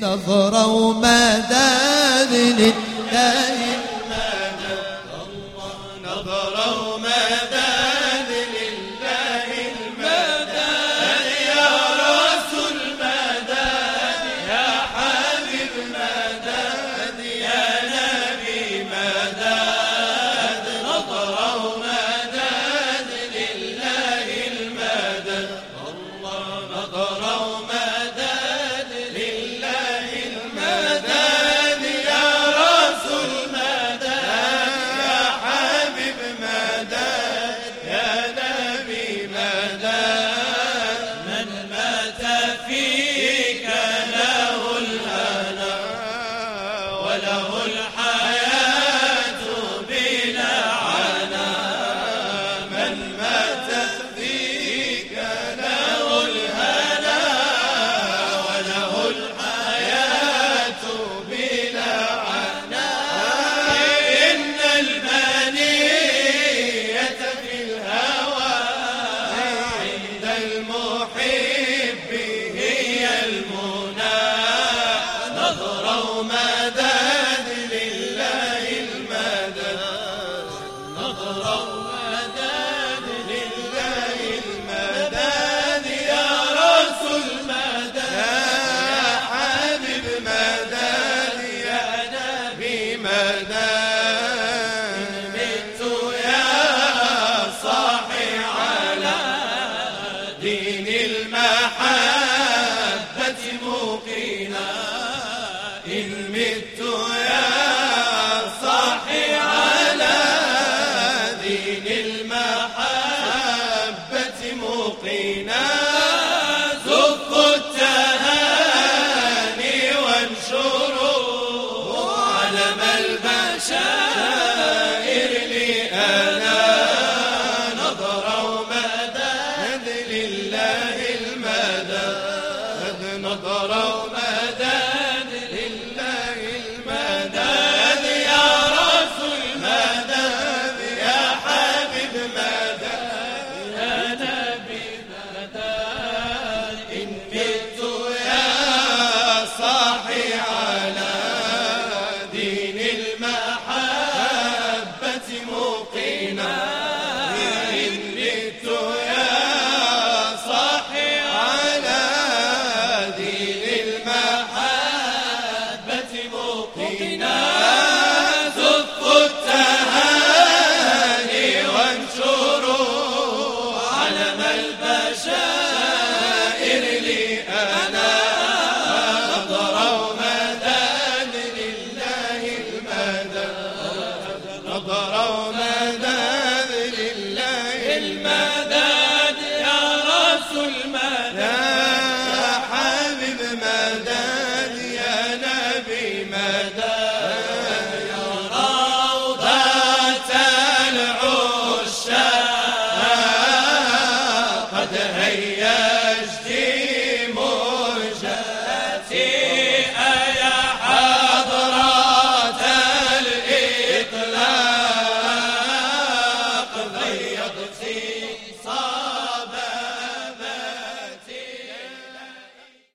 نظرة ومداد ما المدد الله نظرة وما ومداد المحب هي المنى. نظروا ماذا فينا إن مت يا البشائر لي أنا نظروا مدى لله المدى. نظروا مدى لله المدى. يا رسول مدى يا حبيب مدى يا نبي مدى.